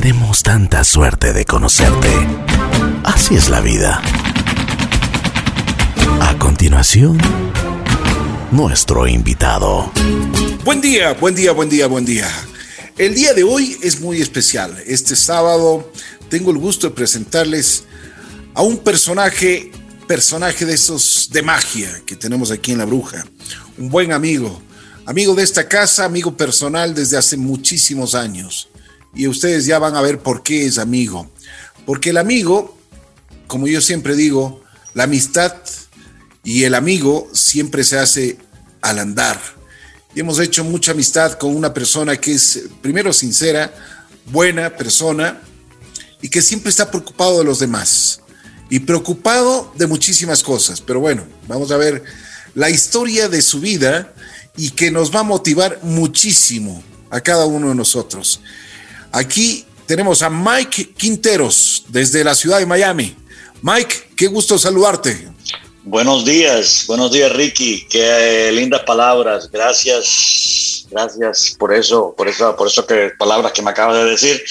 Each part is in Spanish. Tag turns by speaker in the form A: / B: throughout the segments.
A: Tenemos tanta suerte de conocerte. Así es la vida. A continuación, nuestro invitado.
B: Buen día, buen día, buen día, buen día. El día de hoy es muy especial. Este sábado tengo el gusto de presentarles a un personaje, personaje de esos de magia que tenemos aquí en La Bruja. Un buen amigo, amigo de esta casa, amigo personal desde hace muchísimos años y ustedes ya van a ver por qué es amigo. Porque el amigo, como yo siempre digo, la amistad y el amigo siempre se hace al andar. Y hemos hecho mucha amistad con una persona que es, primero, sincera, buena persona y que siempre está preocupado de los demás y preocupado de muchísimas cosas. Pero bueno, vamos a ver la historia de su vida y que nos va a motivar muchísimo a cada uno de nosotros. Aquí tenemos a Mike Quinteros desde la ciudad de Miami. Mike, qué gusto saludarte.
C: Buenos días, buenos días Ricky, qué lindas palabras, gracias, gracias por eso, por eso, por eso que palabras que me acabas de decir.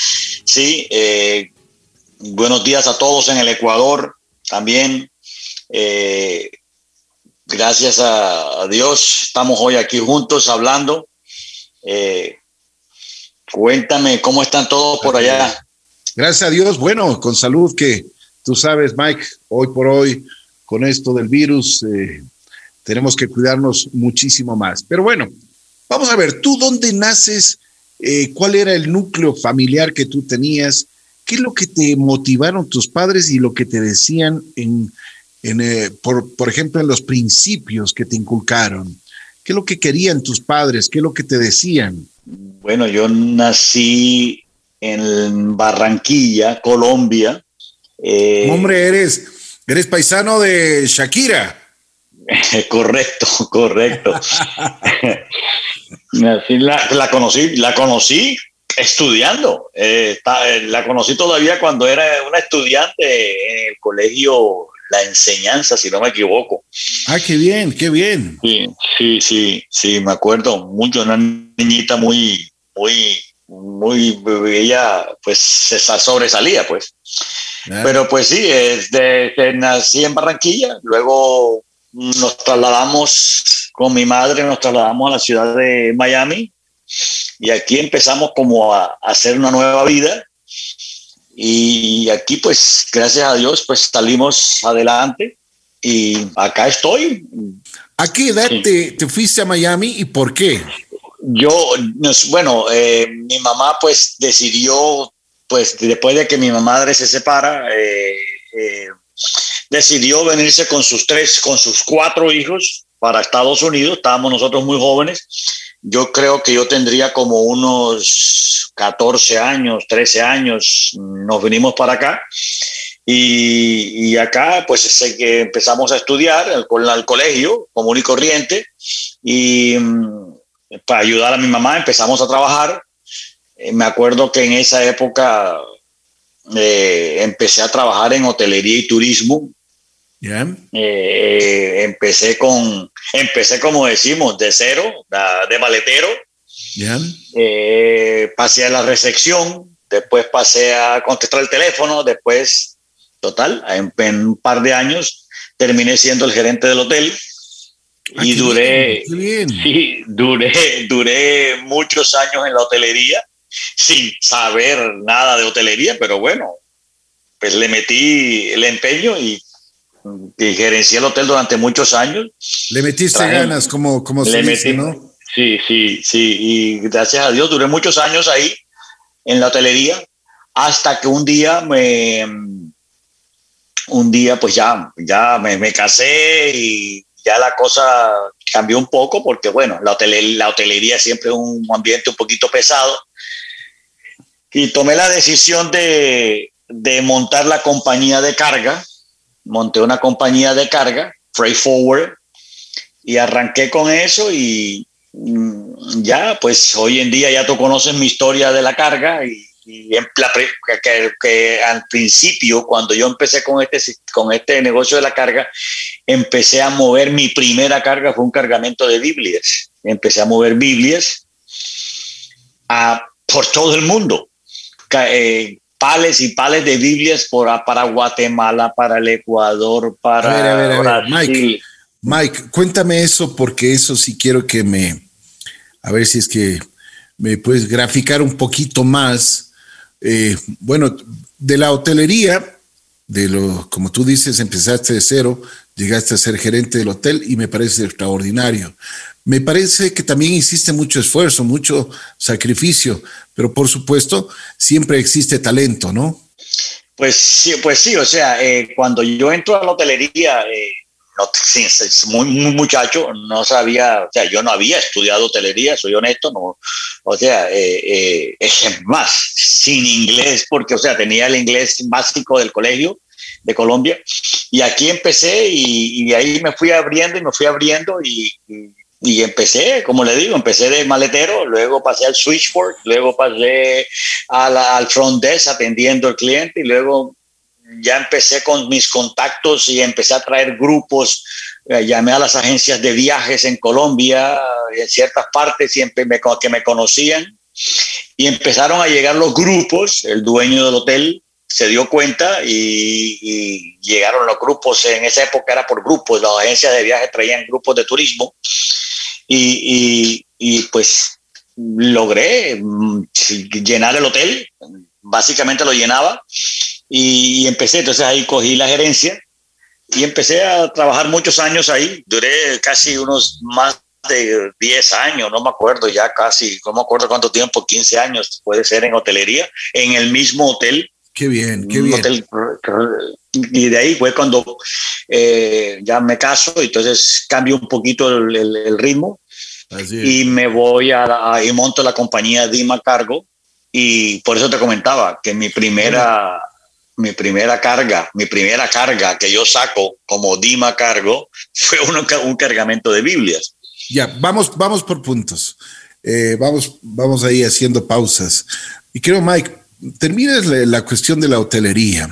C: Sí, eh, buenos días a todos en el Ecuador también. Eh, gracias a, Dios, estamos hoy aquí juntos hablando. Eh, Cuéntame, ¿cómo están todos por allá?
B: Gracias a Dios, bueno, con salud que tú sabes, Mike, hoy por hoy, con esto del virus, eh, tenemos que cuidarnos muchísimo más. Pero bueno, vamos a ver, ¿tú dónde naces? Eh, ¿Cuál era el núcleo familiar que tú tenías? ¿Qué es lo que te motivaron tus padres y lo que te decían en, en eh, por, por ejemplo, en los principios que te inculcaron? ¿Qué es lo que querían tus padres? ¿Qué es lo que te decían?
C: Bueno, yo nací en Barranquilla, Colombia.
B: Eh, Hombre, eres, eres paisano de Shakira.
C: correcto, correcto. la, la, conocí, la conocí estudiando. Eh, eh, la conocí todavía cuando era una estudiante en el colegio La Enseñanza, si no me equivoco.
B: Ah, qué bien, qué bien.
C: Sí, sí, sí, sí me acuerdo mucho, una niñita muy, muy, muy, ella pues se sobresalía, pues. Ah. Pero pues sí, desde, nací en Barranquilla, luego nos trasladamos con mi madre, nos trasladamos a la ciudad de Miami y aquí empezamos como a, hacer una nueva vida y aquí pues gracias a Dios pues salimos adelante y acá estoy.
B: ¿A qué edad te, fuiste a Miami y por qué?
C: Yo, bueno, eh, mi mamá pues decidió, pues después de que mi madre se separa, eh, eh, decidió venirse con sus tres, con sus cuatro hijos para Estados Unidos. Estábamos nosotros muy jóvenes yo creo que yo tendría como unos 14 años, 13 años, nos vinimos para acá. Y, acá pues sé que empezamos a estudiar al, al colegio común y corriente. Y mm, para ayudar a mi mamá empezamos a trabajar. Eh, me acuerdo que en esa época eh, empecé a trabajar en hotelería y turismo eh, empecé con, empecé como decimos, de cero, de maletero. Eh, pasé a la recepción, después pasé a contestar el teléfono, después, total, en, un par de años terminé siendo el gerente del hotel. Ah, y duré, Sí, duré, duré muchos años en la hotelería sin saber nada de hotelería, pero bueno, pues le metí el empeño y que gerencié el hotel durante muchos años.
B: Le metiste ganas, como, como se dice, ¿no?
C: Sí, sí, sí. Y gracias a Dios duré muchos años ahí en la hotelería hasta que un día me. Un día, pues ya, ya me, me casé y ya la cosa cambió un poco porque, bueno, la, la hotelería siempre es un ambiente un poquito pesado. Y tomé la decisión de, de montar la compañía de carga monté una compañía de carga, Freight Forward, y arranqué con eso y mm, ya, pues hoy en día ya tú conoces mi historia de la carga y, que, al principio, cuando yo empecé con este, con este negocio de la carga, empecé a mover mi primera carga, fue un cargamento de Biblias. Empecé a mover Biblias a, por todo el mundo eh, pales y pales de Biblias por, para Guatemala, para el Ecuador, para
B: Brasil. Mike, Mike, cuéntame eso porque eso sí quiero que me, a ver si es que me puedes graficar un poquito más. Eh, bueno, de la hotelería, de lo, como tú dices, empezaste de cero, llegaste a ser gerente del hotel y me parece extraordinario. Me parece que también hiciste mucho esfuerzo, mucho sacrificio, pero por supuesto siempre existe talento, ¿no?
C: Pues sí, pues sí, o sea, eh, cuando yo entro a la hotelería, eh, no, muy, muy, muchacho, no sabía, o sea, yo no había estudiado hotelería, soy honesto, no, o sea, eh, es más, sin inglés, porque, o sea, tenía el inglés básico del colegio de Colombia, y aquí empecé y, y ahí me fui abriendo y me fui abriendo y y empecé, como le digo, empecé de maletero, luego pasé al switchboard, luego pasé al front desk atendiendo al cliente y luego ya empecé con mis contactos y empecé a traer grupos. Eh, llamé a las agencias de viajes en Colombia, en ciertas partes, siempre me, que me conocían. Y empezaron a llegar los grupos. El dueño del hotel se dio cuenta y, y llegaron los grupos. En esa época era por grupos. Las agencias de viajes traían grupos de turismo y, pues logré mm, llenar el hotel, básicamente lo llenaba y, empecé, entonces ahí cogí la gerencia y empecé a trabajar muchos años ahí, duré casi unos más de 10 años, no me acuerdo ya casi, no me acuerdo cuánto tiempo, 15 años puede ser en hotelería, en el mismo hotel.
B: Qué bien, qué bien.
C: y de ahí fue cuando eh, ya me caso, entonces cambio un poquito el, ritmo y me voy a, y monto la compañía Dima Cargo y por eso te comentaba que mi primera mi primera carga, mi primera carga que yo saco como Dima Cargo fue un cargamento de Biblias.
B: Ya, vamos, vamos por puntos. Eh, vamos, vamos ahí haciendo pausas. Y creo, Mike, terminas la, cuestión de la hotelería,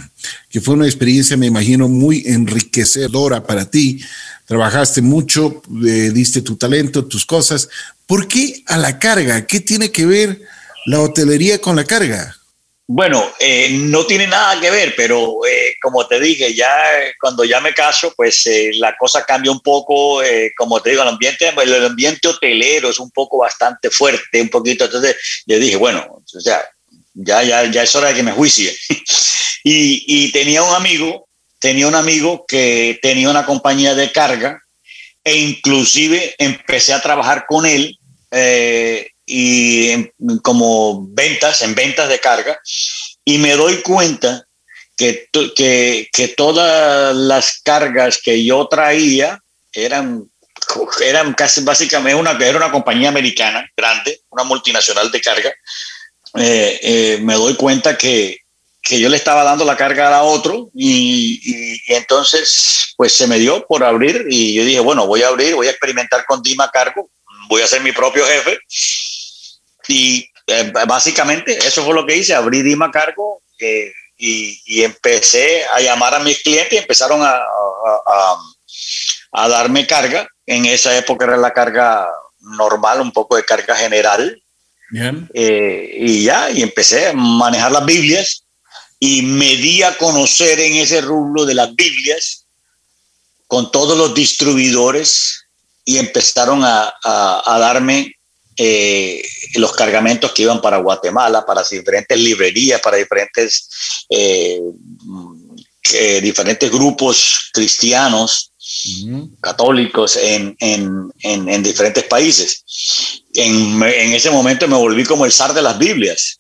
B: que fue una experiencia, me imagino, muy enriquecedora para ti. Trabajaste mucho, eh, diste tu talento, tus cosas. ¿Por qué a la carga? ¿Qué tiene que ver la hotelería con la carga?
C: Bueno, eh, no tiene nada que ver, pero eh, como te dije, ya cuando ya me caso, pues la cosa cambia un poco, como te digo, el ambiente, el ambiente hotelero es un poco bastante fuerte, un poquito, entonces yo dije, bueno, o sea, ya, ya, ya es hora de que me juicie. y, tenía un amigo, tenía un amigo que tenía una compañía de carga e inclusive empecé a trabajar con él eh, y como ventas, en ventas de carga, y me doy cuenta que, que, que, todas las cargas que yo traía eran, eran casi básicamente una, era una compañía americana grande, una multinacional de carga, eh, eh, me doy cuenta que, que, yo le estaba dando la carga a otro y, entonces pues se me dio por abrir y yo dije, bueno, voy a abrir, voy a experimentar con Dima Cargo, voy a ser mi propio jefe y eh, básicamente eso fue lo que hice, abrí Dima Cargo y, y, empecé a llamar a mis clientes y empezaron a, a, a darme carga. En esa época era la carga normal, un poco de carga general eh, y ya, y empecé a manejar las Biblias y me di a conocer en ese rubro de las Biblias con todos los distribuidores y empezaron a, a, darme eh, los cargamentos que iban para Guatemala, para diferentes librerías, para diferentes, eh, diferentes grupos cristianos católicos en, en, en, diferentes países. En, ese momento me volví como el zar de las Biblias,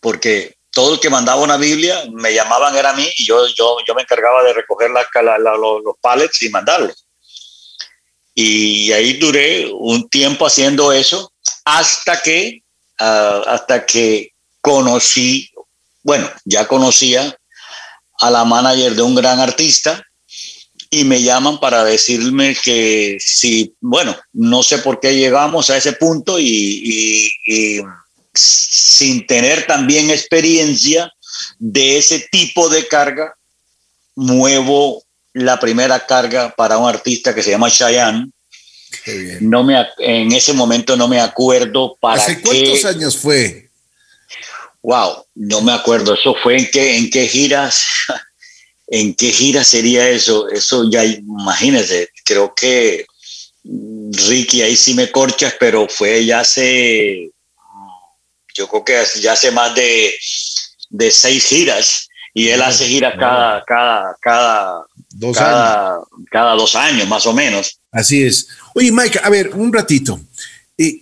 C: porque todo el que mandaba una Biblia me llamaban era mí y yo, yo, yo me encargaba de recoger la, los, pallets y mandarlos. Y ahí duré un tiempo haciendo eso hasta que, ah, hasta que conocí, bueno, ya conocía a la manager de un gran artista y me llaman para decirme que si, bueno, no sé por qué llegamos a ese punto y, sin tener también experiencia de ese tipo de carga, muevo la primera carga para un artista que se llama Cheyenne. No me, en ese momento no me acuerdo para
B: ¿Hace cuántos años fue?
C: Wow, no me acuerdo. ¿Eso fue en qué, en qué giras? ¿En qué gira sería eso? Eso ya, imagínese, creo que Ricky, ahí sí me corchas, pero fue ya hace, yo creo que ya hace más de, de seis giras y él hace giras cada, cada, cada, dos cada, años. cada dos años más o menos.
B: Así es. Oye, Mike, a ver, un ratito. Eh,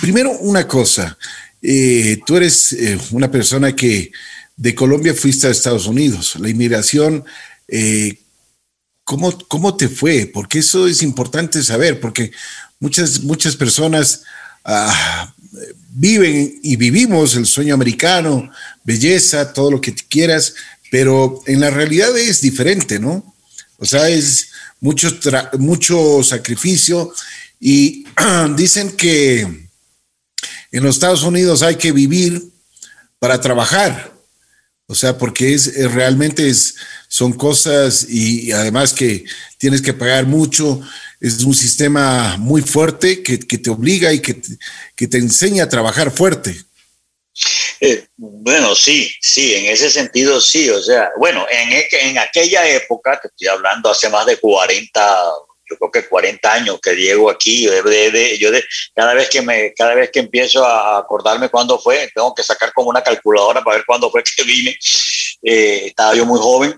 B: primero, una cosa. Eh, tú eres eh, una persona que de Colombia fuiste a Estados Unidos. La inmigración, eh, ¿cómo, ¿cómo, te fue? Porque eso es importante saber, porque muchas, muchas personas ah, viven y vivimos el sueño americano, belleza, todo lo que quieras, pero en la realidad es diferente, ¿no? O sea, es mucho, mucho sacrificio y dicen que en los Estados Unidos hay que vivir para trabajar. O sea, porque es, realmente es, son cosas y, además que tienes que pagar mucho. Es un sistema muy fuerte que, te obliga y que que te enseña a trabajar fuerte.
C: Eh, bueno, sí, sí, en ese sentido sí. O sea, bueno, en, en aquella época, te estoy hablando hace más de 40, yo creo que 40 años que llego aquí, yo de, cada vez que me, cada vez que empiezo a acordarme cuándo fue, tengo que sacar como una calculadora para ver cuándo fue que vine. Eh, estaba yo muy joven.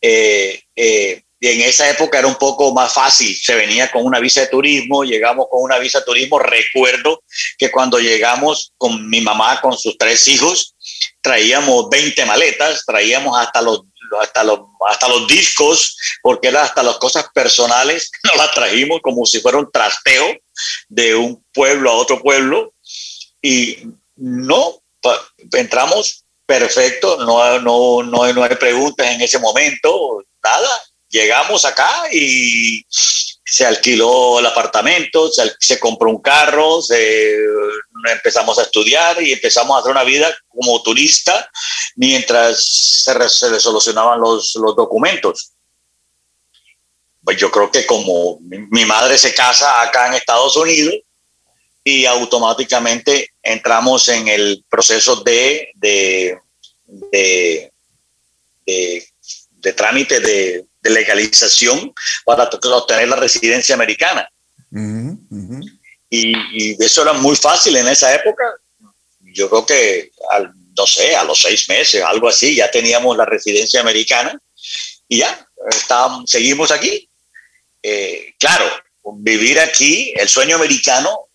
C: Eh, eh, y en esa época era un poco más fácil, se venía con una visa de turismo, llegamos con una visa de turismo, recuerdo que cuando llegamos con mi mamá, con sus tres hijos, traíamos 20 maletas, traíamos hasta los hasta los, hasta los discos, porque era hasta las cosas personales, nos las trajimos como si fuera un trasteo de un pueblo a otro pueblo. Y no, entramos perfecto, no, no, no, no hay preguntas en ese momento, nada. Llegamos acá y se alquiló el apartamento, se, compró un carro, empezamos a estudiar y empezamos a hacer una vida como turista mientras se, se solucionaban los, documentos. Pues yo creo que como mi, madre se casa acá en Estados Unidos y automáticamente entramos en el proceso de, de, de, trámite de de legalización para obtener la residencia americana. Y, eso era muy fácil en esa época. Yo creo que, al, no sé, a los seis meses, algo así, ya teníamos la residencia americana y ya, estábamos, seguimos aquí. Eh, claro, vivir aquí, el sueño americano,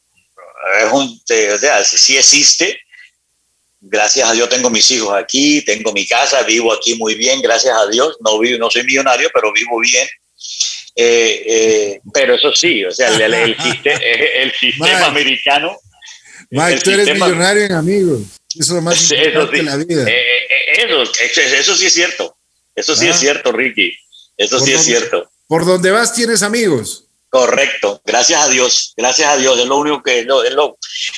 C: es un, o sea, sí existe, gracias a Dios tengo mis hijos aquí, tengo mi casa, vivo aquí muy bien, gracias a Dios. No, vivo, no soy millonario, pero vivo bien. Eh, eh, pero eso sí, o sea, el, el, sistema americano.
B: Mike, tú eres millonario en amigos. Eso es lo más importante en la vida.
C: Eh, eso, eso, sí es cierto. Eso sí es ah. cierto, Ricky. Eso sí es cierto.
B: Por donde vas tienes amigos.
C: Correcto, gracias a Dios, gracias a Dios, es lo único que, lo,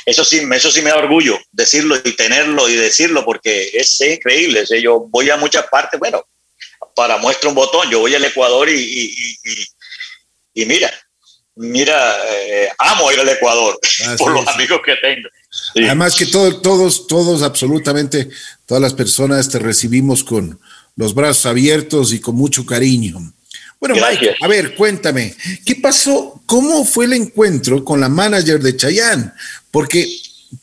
C: eso sí, eso sí me da orgullo decirlo y tenerlo y decirlo porque es, increíble, yo voy a muchas partes, bueno, para muestra un botón, yo voy al Ecuador y, y, mira, mira, eh, amo ir al Ecuador por los amigos que tengo.
B: Además que todos, todos, absolutamente, todas las personas te recibimos con los brazos abiertos y con mucho cariño. Bueno, Mike, a ver, cuéntame, ¿qué pasó? ¿Cómo fue el encuentro con la manager de Chayanne? Porque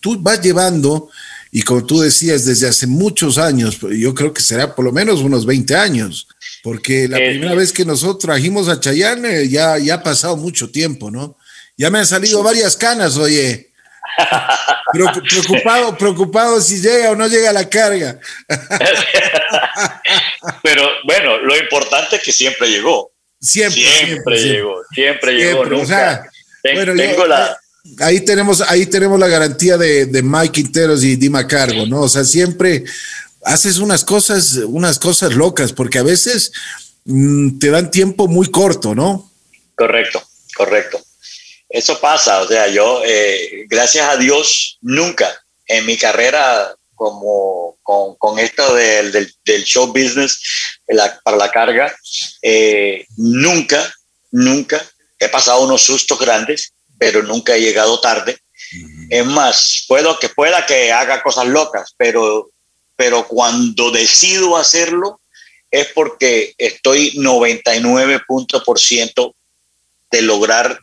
B: tú vas llevando, y como tú decías, desde hace muchos años, yo creo que será por lo menos unos 20 años, porque la eh, primera vez que nosotros trajimos a Chayanne eh, ya, ya ha pasado mucho tiempo, ¿no? Ya me han salido varias canas, oye. preocupado, preocupado si llega o no llega la carga.
C: Pero bueno, lo importante es que siempre llegó.
B: Siempre,
C: siempre, llegó, siempre, llegó.
B: Ahí tenemos, ahí tenemos la garantía de, Mike Quinteros y Dima Cargo, ¿no? O sea, siempre haces unas cosas, unas cosas locas, porque a veces mm, te dan tiempo muy corto, ¿no?
C: Correcto, correcto. Eso pasa, o sea, yo, eh, gracias a Dios, nunca en mi carrera como con, esto del, del, show business para la carga, eh, nunca, nunca he pasado unos sustos grandes, pero nunca he llegado tarde. Es más, puedo que pueda que haga cosas locas, pero, pero cuando decido hacerlo es porque estoy 99 puntos por ciento de lograr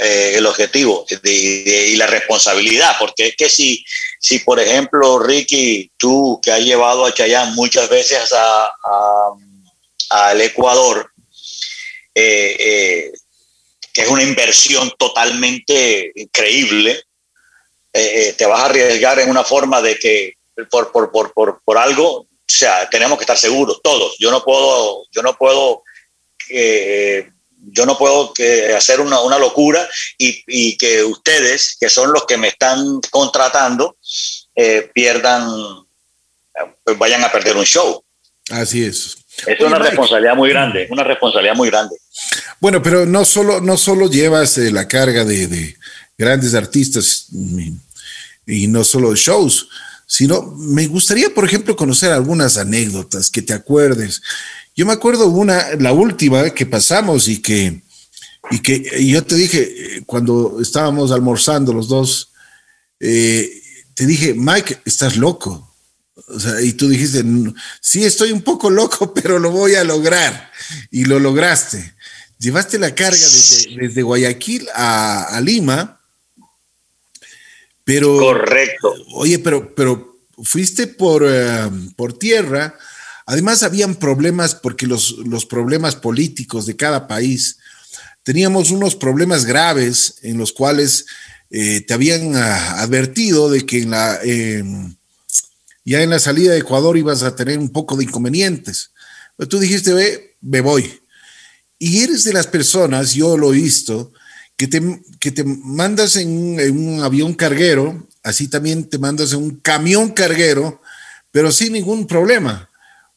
C: eh, el objetivo y la responsabilidad, porque es que si, si por ejemplo, Ricky, tú que has llevado a Chayán muchas veces a, al Ecuador, eh, eh, es una inversión totalmente increíble, te vas a arriesgar en una forma de que por, por, por, por, por algo, o sea, tenemos que estar seguros, todos. Yo no puedo, yo no puedo yo no puedo hacer una, una locura y, que ustedes, que son los que me están contratando, eh, pierdan, pues vayan a perder un show.
B: Así es.
C: Es una responsabilidad muy grande, una responsabilidad muy grande.
B: Bueno, pero no solo, no solo llevas eh, la carga de, de, grandes artistas y, no solo de shows, sino me gustaría, por ejemplo, conocer algunas anécdotas que te acuerdes yo me acuerdo una, la última que pasamos y que, y que yo te dije, cuando estábamos almorzando los dos, eh, te dije, Mike, estás loco. O sea, y tú dijiste, sí, estoy un poco loco, pero lo voy a lograr. Y lo lograste. Llevaste la carga desde, Guayaquil a, Lima, pero...
C: Correcto.
B: Oye, pero, pero fuiste por, eh, por tierra Además, habían problemas porque los, los problemas políticos de cada país, teníamos unos problemas graves en los cuales eh, te habían ah, advertido de que en la, ya en la salida de Ecuador ibas a tener un poco de inconvenientes. Pero tú dijiste, ve, me voy. Y eres de las personas, yo lo he visto, que te, que te mandas en, en un avión carguero, así también te mandas en un camión carguero, pero sin ningún problema.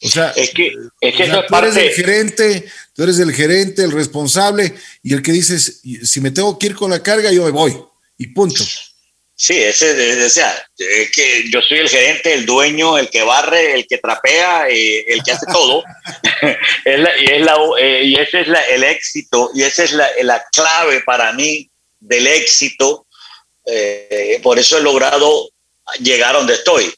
B: O sea,
C: es que, es que
B: tú eres el gerente, tú eres el gerente, el responsable y el que dices, si me tengo que ir con la carga, yo me voy y punto.
C: Sí, ese, o sea, es que yo soy el gerente, el dueño, el que barre, el que trapea, eh, el que hace todo. y, es la, eh, y ese es la, el éxito, y esa es la, la clave para mí del éxito. Eh, por eso he logrado llegar a donde estoy,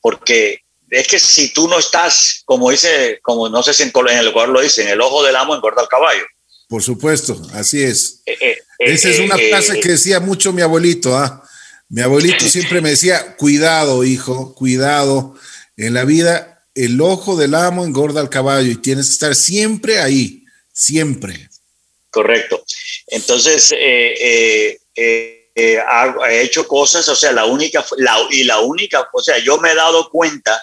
C: porque es que si tú no estás, como dice, como no sé si en, el Ecuador lo dicen, el ojo del amo engorda al caballo.
B: Por supuesto, así es. Eh, eh, Esa es una eh, frase que decía mucho mi abuelito. ¿ah? Mi abuelito siempre me decía, cuidado, hijo, cuidado. En la vida, el ojo del amo engorda al caballo y tienes que estar siempre ahí, siempre.
C: Correcto. Entonces, eh, eh, he hecho cosas, o sea, la única, y la única, o sea, yo me he dado cuenta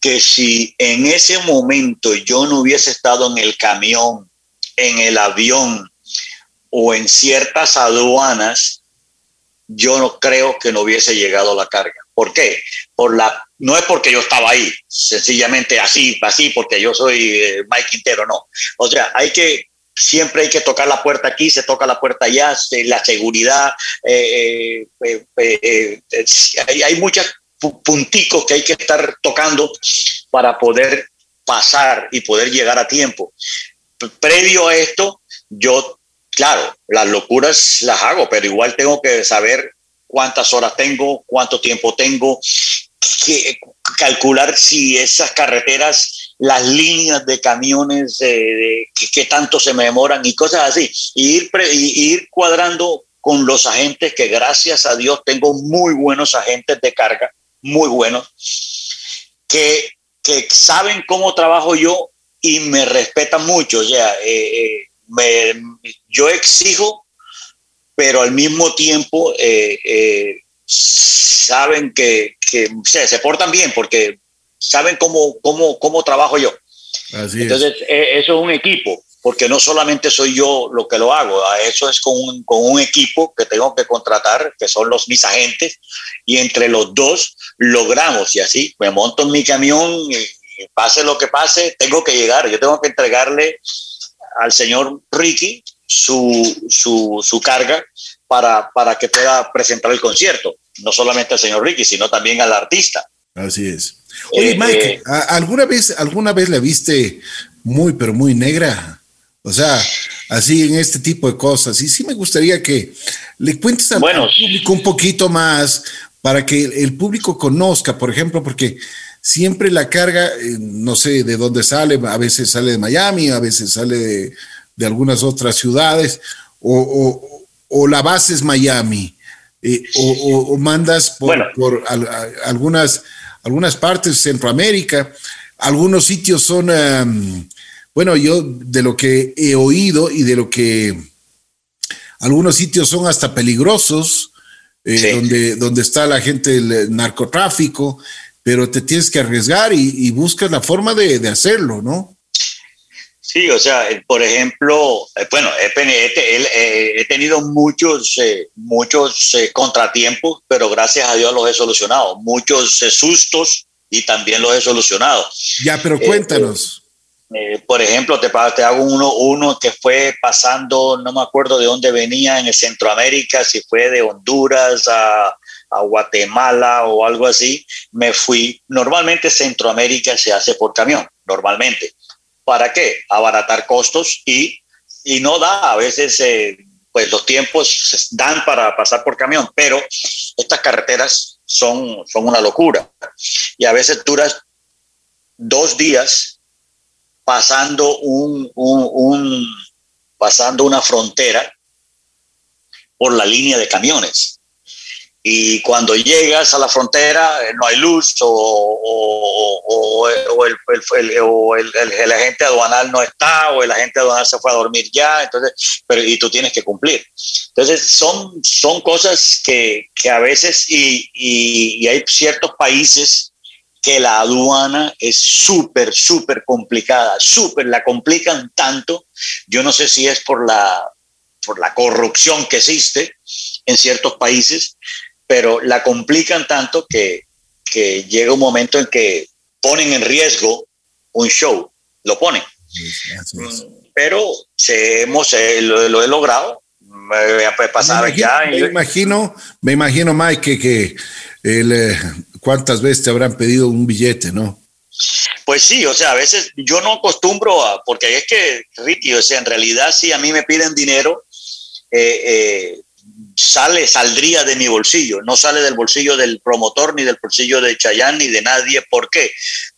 C: que si en ese momento yo no hubiese estado en el camión, en el avión o en ciertas aduanas, yo no creo que no hubiese llegado la carga. ¿Por qué? Por la, no es porque yo estaba ahí, sencillamente así, así, porque yo soy eh, Mike Quintero, no. O sea, hay que siempre hay que tocar la puerta aquí, se toca la puerta allá, la seguridad, eh, eh, hay, hay muchos punticos que hay que estar tocando para poder pasar y poder llegar a tiempo. Previo a esto, yo, claro, las locuras las hago, pero igual tengo que saber cuántas horas tengo, cuánto tiempo tengo, que, calcular si esas carreteras las líneas de camiones que, tanto se me demoran y cosas así. Y ir, ir cuadrando con los agentes, que gracias a Dios tengo muy buenos agentes de carga, muy buenos, que, que saben cómo trabajo yo y me respetan mucho. O sea, eh, eh, me, yo exijo, pero al mismo tiempo eh, saben que, que se portan bien porque saben cómo, cómo, cómo trabajo yo. Entonces, e, eso es un equipo, porque no solamente soy yo lo que lo hago, eso es con un, con un equipo que tengo que contratar, que son los mis agentes, y entre los dos logramos, y así me monto en mi camión, y, pase lo que pase, tengo que llegar, yo tengo que entregarle al señor Ricky su, su, su carga para, para que pueda presentar el concierto, no solamente al señor Ricky, sino también al artista.
B: Así es. Oye, eh, Mike, eh, ¿alguna vez, ¿alguna vez la viste muy, pero muy negra? O sea, así en este tipo de cosas. Y sí me gustaría que le cuentes al, público un poquito más para que el público conozca, por ejemplo, porque siempre la carga, eh, no sé de dónde sale, a veces sale de Miami, a veces sale de, algunas otras ciudades, o, la base es Miami, eh, o, mandas por, por algunas, algunas partes de Centroamérica, algunos sitios son, bueno, yo de lo que he oído y de lo que algunos sitios son hasta peligrosos, eh, donde, donde está la gente del narcotráfico, pero te tienes que arriesgar y, buscas la forma de, hacerlo, ¿no?
C: Sí, o sea, por ejemplo, eh, bueno, he, tenido muchos, eh, muchos contratiempos, pero gracias a Dios los he solucionado. Muchos sustos y también los he solucionado.
B: Ya, pero cuéntanos.
C: Eh, por ejemplo, te, te hago uno, uno que fue pasando, no me acuerdo de dónde venía en el Centroamérica, si fue de Honduras a, Guatemala o algo así, me fui. Normalmente Centroamérica se hace por camión, normalmente. ¿Para qué? Abaratar costos y, y no da, a veces eh, pues los tiempos dan para pasar por camión, pero estas carreteras son, son una locura. Y a veces duras dos días pasando, un, pasando una frontera por la línea de camiones. Y cuando llegas a la frontera eh, no hay luz o, o, o, el, el, el, agente aduanal no está o el agente aduanal se fue a dormir ya, entonces, pero, y tú tienes que cumplir. Entonces son, son cosas que, que a veces, y, y, y hay ciertos países que la aduana es súper, súper complicada, súper, la complican tanto. Yo no sé si es por la, por la corrupción que existe en ciertos países, pero la complican tanto que, que llega un momento en que ponen en riesgo un show, lo ponen. Pero se hemos, lo, he logrado, me, pasar ya.
B: Me imagino, me imagino, Mike, que, que el, eh, cuántas veces te habrán pedido un billete, ¿no?
C: Pues sí, o sea, a veces yo no acostumbro a, porque es que, Ricky, o sea, en realidad si a mí me piden dinero, eh, eh, sale, saldría de mi bolsillo, no sale del bolsillo del promotor, ni del bolsillo de Chayán, ni de nadie. ¿Por qué?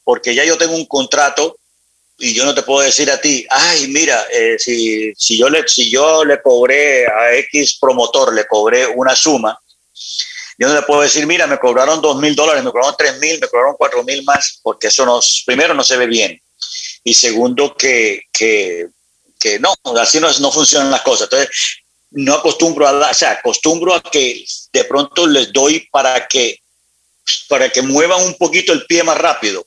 C: Porque ya yo tengo un contrato y yo no te puedo decir a ti, ay, mira, eh, si, si, yo le, si yo le cobré a X promotor, le cobré una suma, yo no le puedo decir, mira, me cobraron dos mil dólares, me cobraron tres mil, me cobraron cuatro mil más, porque eso nos, primero no se ve bien. Y segundo, que, que, que no, así no, no funcionan las cosas. Entonces, no acostumbro a, o sea, acostumbro a que de pronto les doy para que, para que muevan un poquito el pie más rápido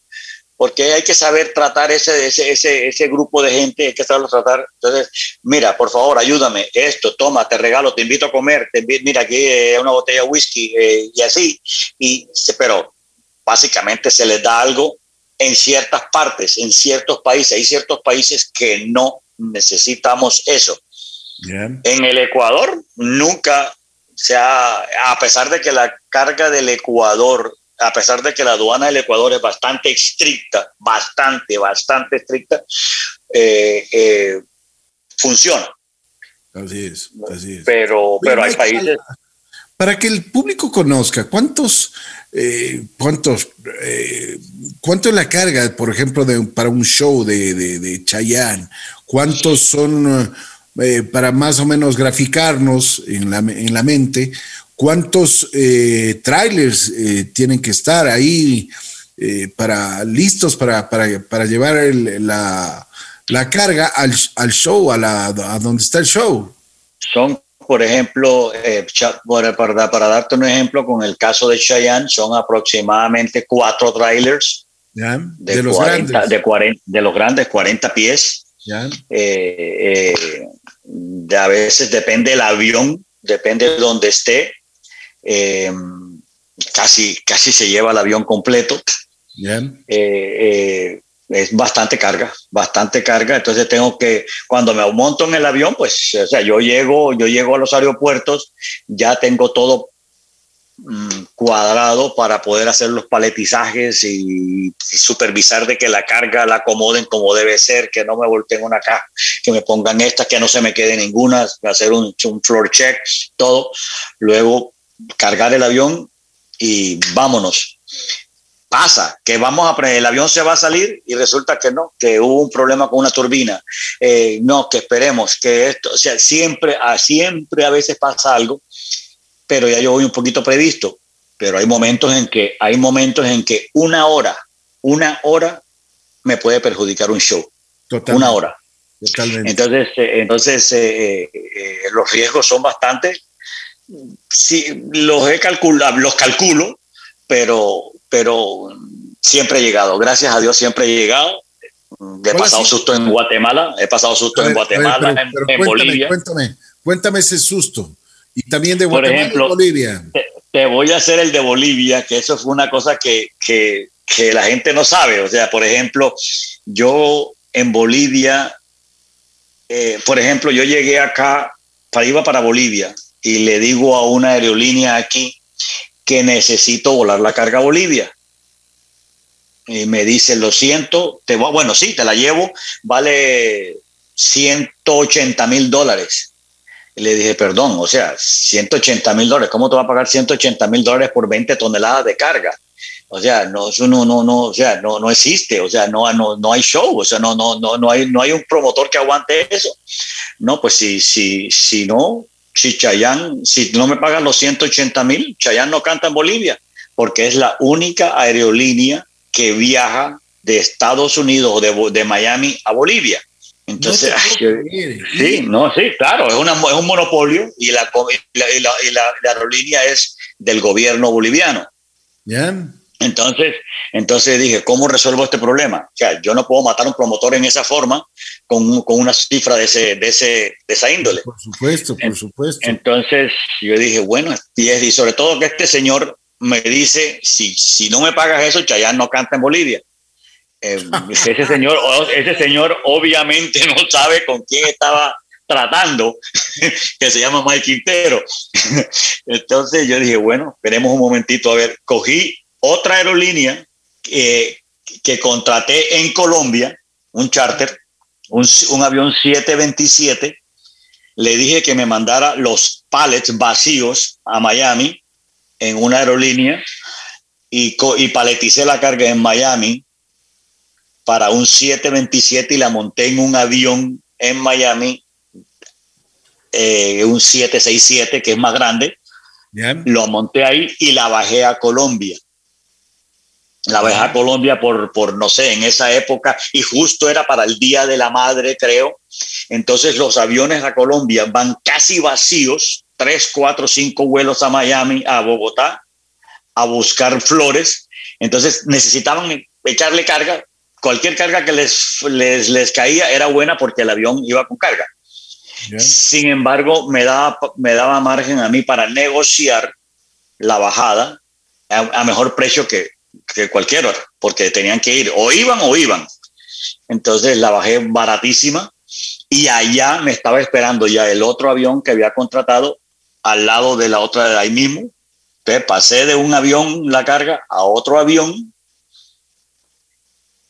C: porque hay que saber tratar ese, ese, ese, ese grupo de gente, hay que saberlo tratar. Entonces, mira, por favor, ayúdame, esto, toma, te regalo, te invito a comer, te mira, aquí hay una botella de whisky eh, y así. Y, pero básicamente se les da algo en ciertas partes, en ciertos países. Hay ciertos países que no necesitamos eso. En el Ecuador nunca se ha, a pesar de que la carga del Ecuador a pesar de que la aduana del Ecuador es bastante estricta, bastante, bastante estricta, eh, eh, funciona.
B: Así es, así es.
C: Pero, pero hay países...
B: Para que el público conozca, ¿cuántos, eh, cuántos, cuánto es la carga, por ejemplo, de, para un show de, de, de Chayanne? ¿Cuántos son, para más o menos graficarnos en la, en la mente, cuántos eh, trailers eh, tienen que estar ahí eh, para listos para, para, para llevar la, la, carga al, al, show, a, la, a donde está el show.
C: Son, por ejemplo, eh, para, para, darte un ejemplo, con el caso de Cheyenne, son aproximadamente cuatro trailers de, los grandes. De, 40, de los grandes, 40 pies. A veces depende el avión, depende de donde esté eh, casi, casi se lleva el avión completo. Eh, eh, es bastante carga, bastante carga. Entonces tengo que, cuando me monto en el avión, pues, o sea, yo llego, yo llego a los aeropuertos, ya tengo todo cuadrado para poder hacer los paletizajes y, supervisar de que la carga la acomoden como debe ser, que no me volteen una caja, que me pongan esta, que no se me quede ninguna, hacer un, un floor check, todo. Luego cargar el avión y vámonos pasa que vamos a el avión se va a salir y resulta que no, que hubo un problema con una turbina. Eh, no, que esperemos que esto, o sea, siempre, a, siempre a veces pasa algo, pero ya yo voy un poquito previsto. Pero hay momentos en que, hay momentos en que una hora, una hora me puede perjudicar un show. Una hora. Totalmente. Entonces, eh, entonces eh, los riesgos son bastante. Sí, los he calculado, los calculo, pero pero siempre he llegado. Gracias a Dios siempre he llegado. He pasado susto en Guatemala, he pasado susto en Guatemala, en, Bolivia.
B: Cuéntame, cuéntame ese susto. Y también de Guatemala Por ejemplo, Bolivia.
C: Te, voy a hacer el de Bolivia, que eso fue una cosa que, que, que la gente no sabe. O sea, por ejemplo, yo en Bolivia, eh, por ejemplo, yo llegué acá, para, iba para Bolivia, y le digo a una aerolínea aquí, que necesito volar la carga a Bolivia. Y me dice, lo siento, te voy, bueno, sí, te la llevo, vale 180 mil dólares. Le dije, perdón, o sea, 180 mil dólares, ¿cómo te va a pagar 180 mil dólares por 20 toneladas de carga? O sea, no, eso no, no, no, o sea, no, no existe, o sea, no, no, no hay show, o sea, no, no, no, no hay, no hay un promotor que aguante eso. No, pues si, si, si no, si Chayán, si no me pagan los 180 mil, Chayán no canta en Bolivia, porque es la única aerolínea que viaja de Estados Unidos o de, de Miami a Bolivia. Entonces, sí, no, sí, claro, es, una, es un monopolio y la, y la, y la, aerolínea es del gobierno boliviano.
B: Bien.
C: Entonces, entonces dije, ¿cómo resuelvo este problema? O sea, yo no puedo matar a un promotor en esa forma con, con una cifra de, ese, de, ese, de esa índole.
B: Por supuesto, por supuesto.
C: Entonces yo dije, bueno, y, sobre todo que este señor me dice, si, si no me pagas eso, Chayán no canta en Bolivia. Eh, ese, señor, ese señor obviamente no sabe con quién estaba tratando, que se llama Mike Quintero. Entonces yo dije, bueno, esperemos un momentito, a ver, cogí otra aerolínea que, que contraté en Colombia, un charter, un, un, avión 727, le dije que me mandara los pallets vacíos a Miami en una aerolínea y, y paleticé la carga en Miami para un 727 y la monté en un avión en Miami, eh, un 767 que es más grande. Lo monté ahí y la bajé a Colombia la a Colombia por, por, no sé, en esa época, y justo era para el Día de la Madre, creo. Entonces los aviones a Colombia van casi vacíos, tres, cuatro, cinco vuelos a Miami, a Bogotá, a buscar flores. Entonces necesitaban echarle carga. Cualquier carga que les, les, les caía era buena porque el avión iba con carga. Sin embargo, me daba, me daba margen a mí para negociar la bajada a mejor precio que, que cualquier hora, porque tenían que ir, o iban o iban. Entonces la bajé baratísima y allá me estaba esperando ya el otro avión que había contratado al lado de la otra de ahí mismo. Entonces pasé de un avión la carga a otro avión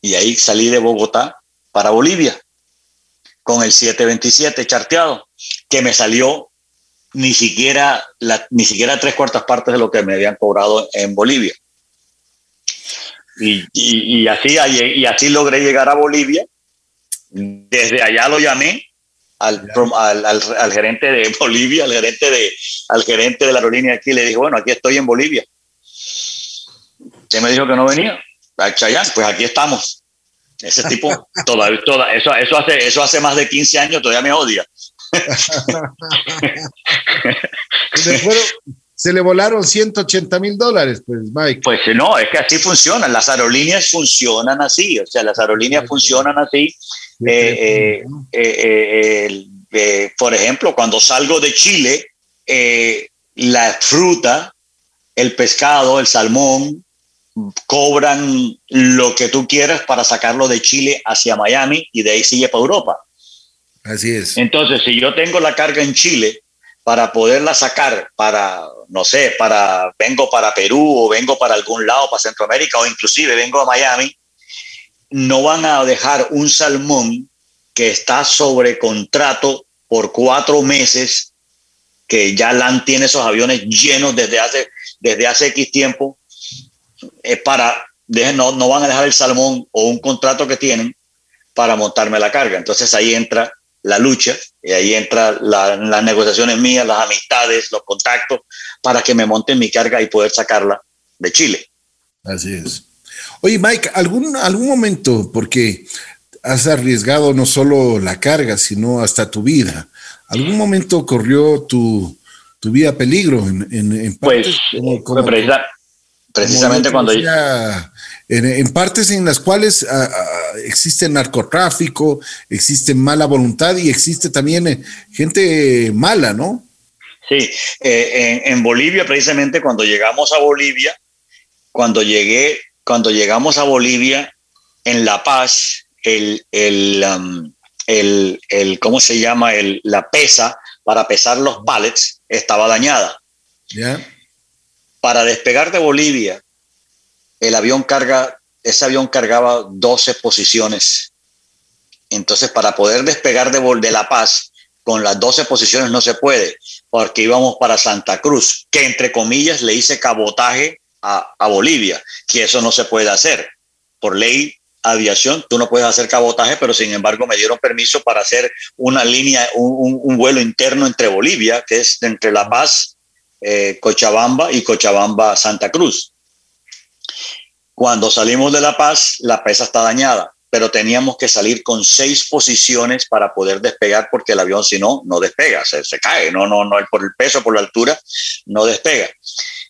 C: y ahí salí de Bogotá para Bolivia con el 727 charteado, que me salió ni siquiera, la, ni siquiera tres cuartas partes de lo que me habían cobrado en Bolivia. Y, y, así, y así logré llegar a Bolivia. Desde allá lo llamé al, al, al, gerente de Bolivia, al gerente de, al gerente de la aerolínea aquí, le dije, bueno, aquí estoy en Bolivia. ¿Qué me dijo que no venía? A pues aquí estamos. Ese tipo, todavía, toda, eso, eso, hace, eso hace más de 15 años, todavía me odia.
B: se le volaron 180 mil dólares, pues, Mike.
C: Pues no, es que así funcionan, las aerolíneas funcionan así, o sea, las aerolíneas funcionan así. Eh, eh, eh, por ejemplo, cuando salgo de Chile, la fruta, el pescado, el salmón, cobran lo que tú quieras para sacarlo de Chile hacia Miami y de ahí sigue para Europa.
B: Así es.
C: Entonces, si yo tengo la carga en Chile, para poderla sacar para, no sé, para, vengo para Perú o vengo para algún lado, para Centroamérica o inclusive vengo a Miami, no van a dejar un salmón que está sobre contrato por cuatro meses, que ya LAN tiene esos aviones llenos desde hace, desde hace X tiempo, es para, no, no van a dejar el salmón o un contrato que tienen para montarme la carga. Entonces ahí entra la lucha y ahí entra las negociaciones mías, las amistades, los contactos para que me monten mi carga y poder sacarla de Chile.
B: Así es. Oye, Mike, ¿algún, algún momento, porque has arriesgado no solo la carga, sino hasta tu vida, ¿algún momento corrió tu, tu vida peligro en, en,
C: pues, precisamente cuando
B: en, partes en las cuales ah, existe narcotráfico, existe mala voluntad y existe también eh, gente mala, ¿no?
C: Sí, eh, en, Bolivia precisamente cuando llegamos a Bolivia, cuando llegué, cuando llegamos a Bolivia en La Paz, el, el, um, el, el ¿cómo se llama? El, la pesa para pesar los pallets estaba dañada.
B: ¿Ya?
C: Para despegar de Bolivia, el avión carga, ese avión cargaba 12 posiciones. Entonces, para poder despegar de, de La Paz con las 12 posiciones no se puede, porque íbamos para Santa Cruz, que entre comillas le hice cabotaje a, Bolivia, que eso no se puede hacer. Por ley aviación, tú no puedes hacer cabotaje, pero sin embargo me dieron permiso para hacer una línea, un, un vuelo interno entre Bolivia, que es entre La Paz eh, Cochabamba y Cochabamba Santa Cruz. Cuando salimos de La Paz, la pesa está dañada, pero teníamos que salir con seis posiciones para poder despegar porque el avión si no, no despega, se, se cae, no, no, no, por el peso, por la altura, no despega.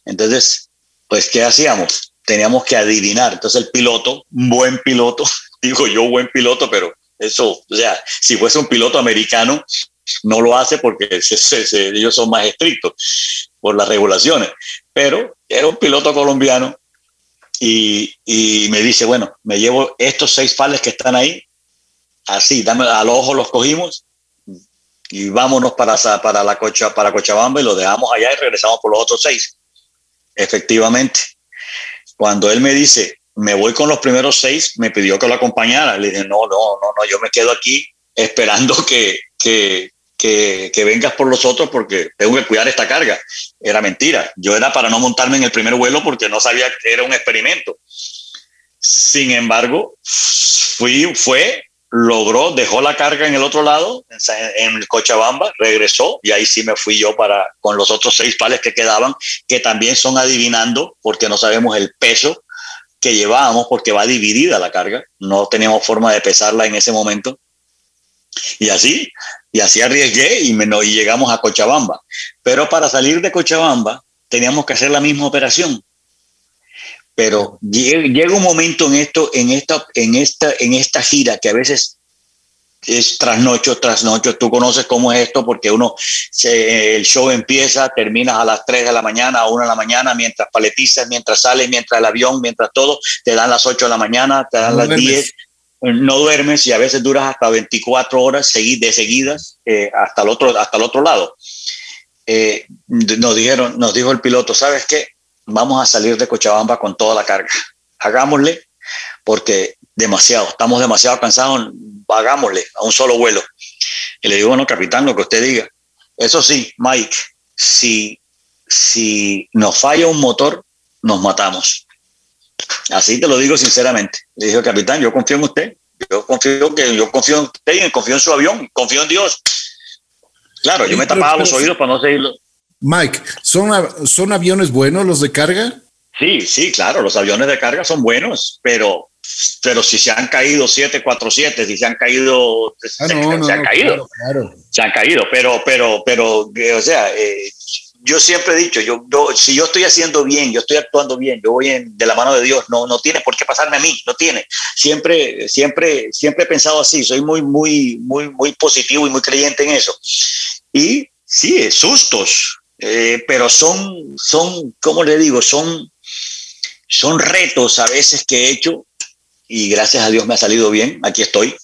C: Entonces, pues, ¿qué hacíamos? Teníamos que adivinar. Entonces el piloto, buen piloto, digo yo buen piloto, pero eso, o sea, si fuese un piloto americano, no lo hace porque ellos son más estrictos por las regulaciones. Pero era un piloto colombiano y, me dice, bueno, me llevo estos seis pales que están ahí, así, dame, al ojo los cogimos y vámonos para, para, la Cocha, para Cochabamba y lo dejamos allá y regresamos por los otros seis. Efectivamente, cuando él me dice, me voy con los primeros seis, me pidió que lo acompañara. Le dije, no, no, no, no, yo me quedo aquí esperando que, que, vengas por los otros porque tengo que cuidar esta carga. Era mentira. Yo era para no montarme en el primer vuelo porque no sabía que era un experimento. Sin embargo, fui, fue, logró, dejó la carga en el otro lado, en el Cochabamba, regresó y ahí sí me fui yo para con los otros seis pales que quedaban, que también son adivinando porque no sabemos el peso que llevábamos porque va dividida la carga, no teníamos forma de pesarla en ese momento. Y así y así arriesgué y, me, y llegamos a Cochabamba. Pero para salir de Cochabamba teníamos que hacer la misma operación. Pero llega, un momento en esto, en esta, en esta, en esta gira que a veces es trasnocho, trasnocho. Tú conoces cómo es esto porque uno, el show empieza, terminas a las 3 de la mañana, a 1 de la mañana, mientras paletizas, mientras sales, mientras el avión, mientras todo, te dan las 8 de la mañana, te dan las 10, no duermes y a veces duras hasta 24 horas de seguidas eh, hasta, el otro, hasta el otro lado. Eh, nos, dijeron, nos dijo el piloto, ¿sabes qué? Vamos a salir de Cochabamba con toda la carga. Hagámosle porque demasiado, estamos demasiado cansados, hagámosle a un solo vuelo. Y le digo, bueno, capitán, lo que usted diga. Eso sí, Mike, si, si nos falla un motor, nos matamos. Así te lo digo sinceramente. Le dije, capitán, yo confío en usted. Yo confío que yo confío en usted y confío en su avión, confío en Dios. Claro, yo me tapaba los oídos para no seguirlo.
B: Mike, ¿son, ¿son aviones buenos los de carga?
C: Sí, sí, claro, los aviones de carga son buenos, pero, pero si se han caído 747, si se han caído, ah, se, han caído, se han caído, pero, pero, pero, o sea, eh, yo siempre he dicho, yo, si yo estoy haciendo bien, yo estoy actuando bien, yo voy de la mano de Dios, no, no tiene por qué pasarme a mí, no tiene. Siempre, siempre, siempre he pensado así, soy muy, muy, muy, muy positivo y muy creyente en eso. Y sí, sustos, eh, pero son, son, ¿cómo le digo? Son, son retos a veces que he hecho y gracias a Dios me ha salido bien, aquí estoy.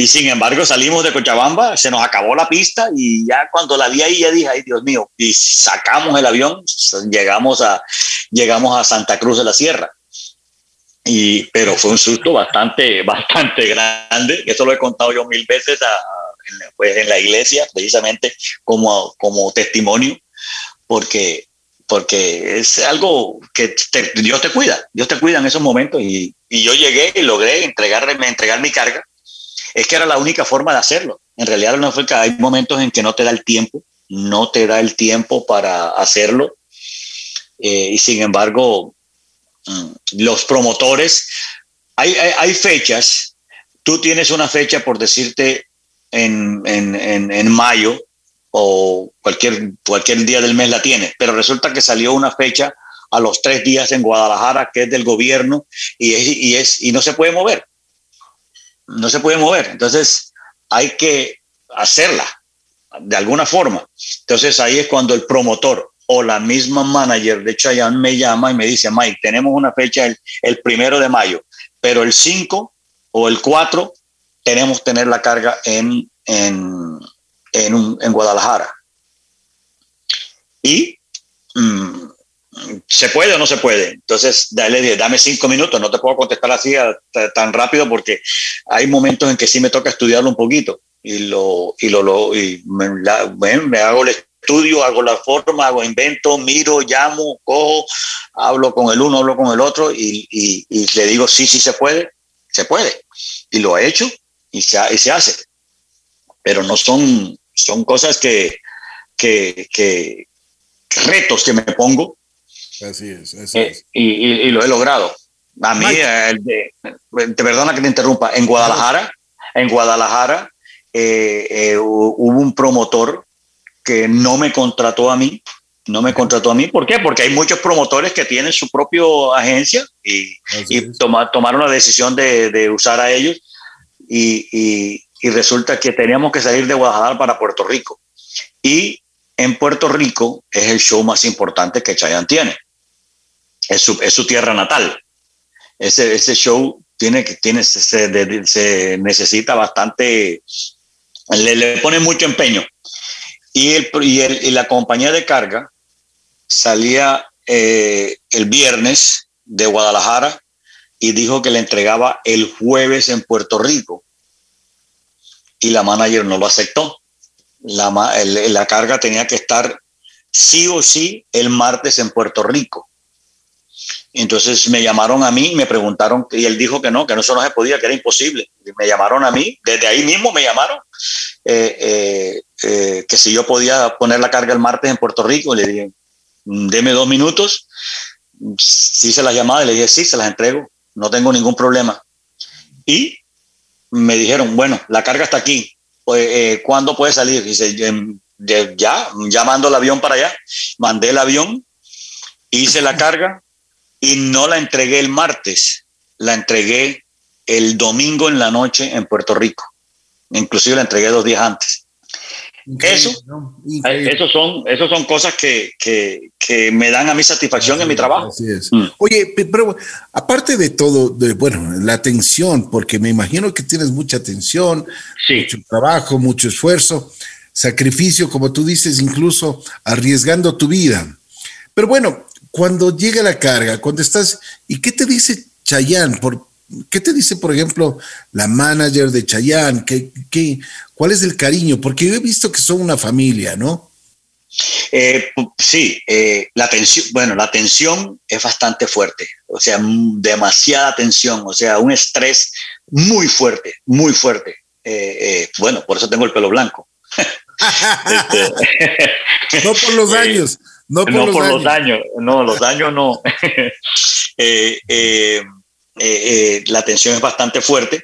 C: Y sin embargo salimos de Cochabamba, se nos acabó la pista y ya cuando la vi ahí ya dije, ay Dios mío, y sacamos el avión, llegamos a, llegamos a Santa Cruz de la Sierra. Y, pero fue un susto bastante, bastante grande, eso lo he contado yo mil veces pues en la iglesia, precisamente como, como testimonio, porque, porque es algo que Dios te cuida, Dios te cuida en esos momentos y, y yo llegué y logré entregarme, entregar mi carga es que era la única forma de hacerlo. En realidad no fue que hay momentos en que no te da el tiempo, no te da el tiempo para hacerlo. Eh, y sin embargo, mm, los promotores, hay, fechas, tú tienes una fecha por decirte en, en, en, mayo o cualquier, cualquier día del mes la tienes, pero resulta que salió una fecha a los tres días en Guadalajara que es del gobierno y, es, y, es, y no se puede mover no se puede mover. Entonces hay que hacerla de alguna forma. Entonces ahí es cuando el promotor o la misma manager de Chayanne me llama y me dice, Mike, tenemos una fecha el, primero de mayo, pero el 5 o el 4 tenemos tener la carga en, en, en, Guadalajara. Y mm, ¿Se puede o no se puede? Entonces, dale, dame cinco minutos, no te puedo contestar así tan rápido porque hay momentos en que sí me toca estudiarlo un poquito y, lo, y, lo, y me, hago el estudio, hago la forma, hago invento, miro, llamo, cojo, hablo con el uno, hablo con el otro y, le digo, sí, sí se puede, se puede. Y lo he hecho y se, y se hace. Pero no son, son cosas que, que retos que me pongo
B: Así es,
C: eh, Y, lo he logrado. A mí, eh, te perdona que te interrumpa, en Guadalajara, en Guadalajara eh, hubo un promotor que no me contrató a mí, no me contrató a mí. ¿Por qué? Porque hay muchos promotores que tienen su propia agencia y, tomaron la decisión de, usar a ellos y, y, resulta que teníamos que salir de Guadalajara para Puerto Rico. Y en Puerto Rico es el show más importante que Chayanne tiene es su, tierra natal. Ese, ese show tiene tiene se, necesita bastante le, le, pone mucho empeño. Y, el, y, la compañía de carga salía eh, el viernes de Guadalajara y dijo que le entregaba el jueves en Puerto Rico. Y la manager no lo aceptó. La, la carga tenía que estar sí o sí el martes en Puerto Rico entonces me llamaron a mí, me preguntaron, y él dijo que no, que eso no se podía, que era imposible. me llamaron a mí, desde ahí mismo me llamaron, eh, eh, eh, que si yo podía poner la carga el martes en Puerto Rico, le dije, mm, deme dos minutos, sí se las llamaba, y le dije, sí, se las entrego, no tengo ningún problema. Y me dijeron, bueno, la carga está aquí, pues, ¿cuándo puede salir? Dice, ya, llamando el avión para allá, mandé el avión, hice la carga, y no la entregué el martes, la entregué el domingo en la noche en Puerto Rico. Inclusive la entregué dos días antes. eso, esos son, esos son cosas que, que, me dan a mí satisfacción en mi trabajo.
B: Así es. Mm. Oye, pero aparte de todo, de, bueno, la atención, porque me imagino que tienes mucha atención, mucho trabajo, mucho esfuerzo, sacrificio, como tú dices, incluso arriesgando tu vida. Pero bueno, cuando llega la carga, cuando estás, ¿y qué te dice Chayanne? Por, ¿Qué te dice, por ejemplo, la manager de Chayanne? ¿Qué, qué, cuál es el cariño? Porque yo he visto que son una familia, ¿no?
C: Eh, sí, eh, la tensión, bueno, la tensión es bastante fuerte, o sea, demasiada tensión, o sea, un estrés muy fuerte, muy fuerte. Eh, bueno, por eso tengo el pelo blanco.
B: Este, no por los años.
C: No por, los, daños. no, los daños no. Eh, eh, eh, la tensión es bastante fuerte.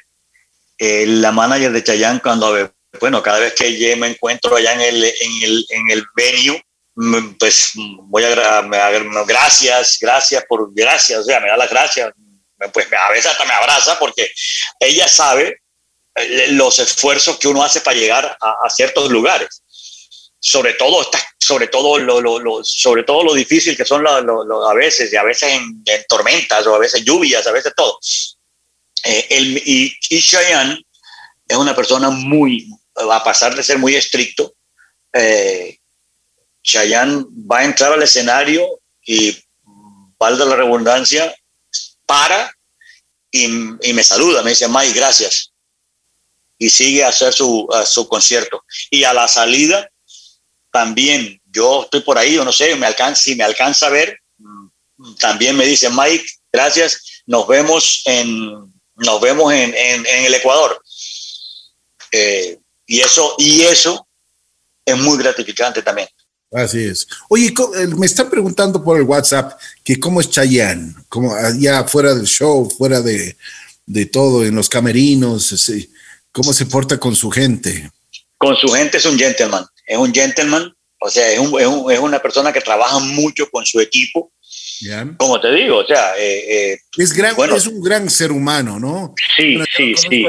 C: la manager de Chayanne, cuando, bueno, cada vez que yo me encuentro allá en el, en el, en el venue, pues voy a, me, gracias, gracias por, gracias, o sea, me da las gracias, pues a veces hasta me abraza porque ella sabe los esfuerzos que uno hace para llegar a, a ciertos lugares sobre todo estas sobre todo lo, sobre todo lo difícil que son lo, a veces, y a veces en, tormentas, o a veces lluvias, a veces todo. Eh, el, y, y Cheyenne es una persona muy, a pasar de ser muy estricto, eh, va a entrar al escenario y, valga la redundancia, para y, me saluda, me dice, Mike, gracias. Y sigue a hacer su, su concierto. Y a la salida, también yo estoy por ahí, yo no sé, me alcanza, si me alcanza a ver, también me dice, Mike, gracias, nos vemos en, nos vemos en, en, el Ecuador. Eh, y eso, y eso es muy gratificante también.
B: Así es. Oye, eh, me están preguntando por el WhatsApp que cómo es Chayanne, como allá fuera del show, fuera de, de todo, en los camerinos, cómo se porta con su gente.
C: Con su gente es un gentleman, es un gentleman, o sea, es, un, es, un, es una persona que trabaja mucho con su equipo, como te digo, o sea, eh,
B: eh, es, gran, es un gran ser humano, ¿no?
C: Sí, sí, sí.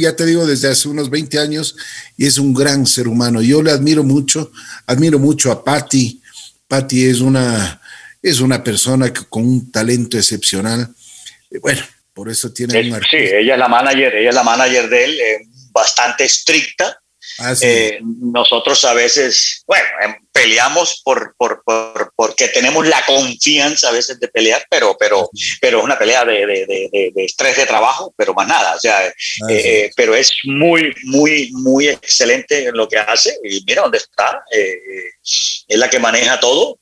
B: ya te digo, desde hace unos 20 años, y es un gran ser humano. Yo le admiro mucho, admiro mucho a Patty. Patty es una, es una persona con un talento excepcional. Bueno, por eso tiene
C: un Sí, ella es la manager, ella es la manager de él, eh, bastante estricta, eh, nosotros a veces, bueno, em, peleamos por, por, por, porque tenemos la confianza a veces de pelear, pero, pero, pero es una pelea de, de, de, estrés de trabajo, pero más nada. O sea, eh, eh, pero es muy, muy, muy excelente en lo que hace. Y mira dónde está. es la que maneja todo.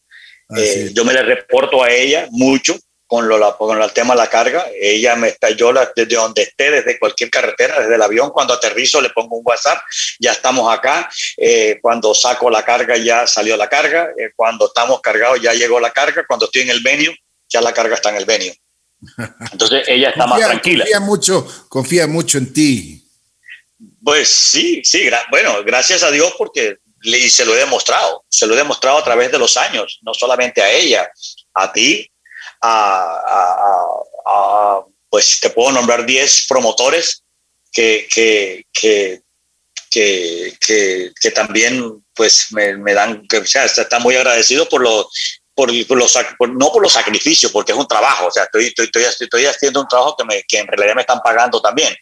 C: yo me le reporto a ella mucho con, lo, con el tema de la carga. Ella me está, yo desde donde esté, desde cualquier carretera, desde el avión, cuando aterrizo le pongo un WhatsApp, ya estamos acá. Eh, cuando saco la carga ya salió la carga. Eh, cuando estamos cargados ya llegó la carga. Cuando estoy en el venue, ya la carga está en el venue. Entonces ella está más tranquila.
B: Confía mucho, confía mucho en ti.
C: Pues sí, sí, bueno, gracias a Dios porque y se lo he demostrado, se lo he demostrado a través de los años, no solamente a ella, a ti, a, pues te puedo nombrar 10 promotores que, que, que, que, también pues me, dan, que, o sea, están muy agradecidos por los, por, los, no por los sacrificios, porque es un trabajo, o sea, estoy, estoy, estoy, haciendo un trabajo que, me, que en realidad me están pagando también,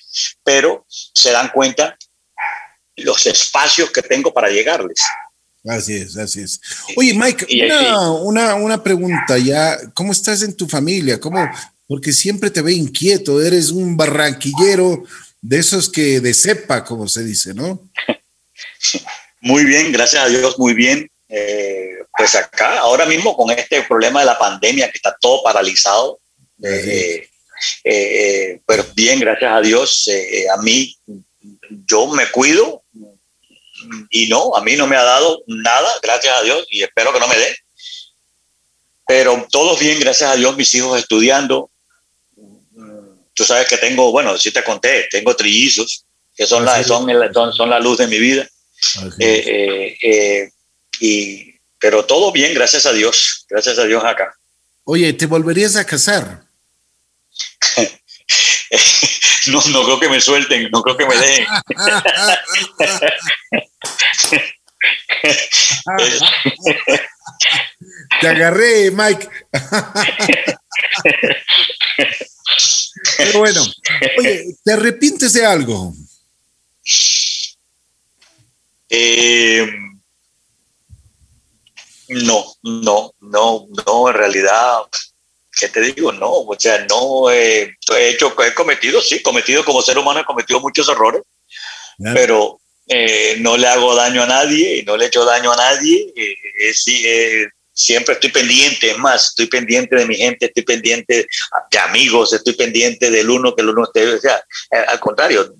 C: pero se dan cuenta los espacios que tengo para llegarles.
B: Así es, así es. Oye, Mike, una, una, una, pregunta ya, ¿cómo estás en tu familia? ¿Cómo? Porque siempre te ve inquieto, eres un barranquillero de esos que de cepa, como se dice, ¿no?
C: Muy bien, gracias a Dios, muy bien. Eh, pues acá, ahora mismo con este problema de la pandemia que está todo paralizado, eh, eh, pero bien, gracias a Dios, a mí, yo me cuido, y no, a mí no me ha dado nada, gracias a Dios, y espero que no me dé. Pero todos bien, gracias a Dios, mis hijos estudiando. Tú sabes que tengo, bueno, si te conté, tengo trillizos, que son, la, son, son, la luz de mi vida. Eh, eh, eh, y, pero todo bien, gracias a Dios, gracias a Dios acá.
B: Oye, ¿te volverías a casar?
C: no, no creo que me suelten, no creo que me dejen.
B: Te agarré, Mike. Pero bueno, oye, ¿te arrepientes de algo?
C: Eh, no, no, no, no, en realidad ¿qué te digo? No, o sea, no he hecho, he cometido, sí, cometido como ser humano, he cometido muchos errores, pero eh, no le hago daño a nadie y no le echo daño a nadie. Eh, eh, siempre estoy pendiente, es más, estoy pendiente de mi gente, estoy pendiente de amigos, estoy pendiente del uno que el uno esté, o sea, al contrario,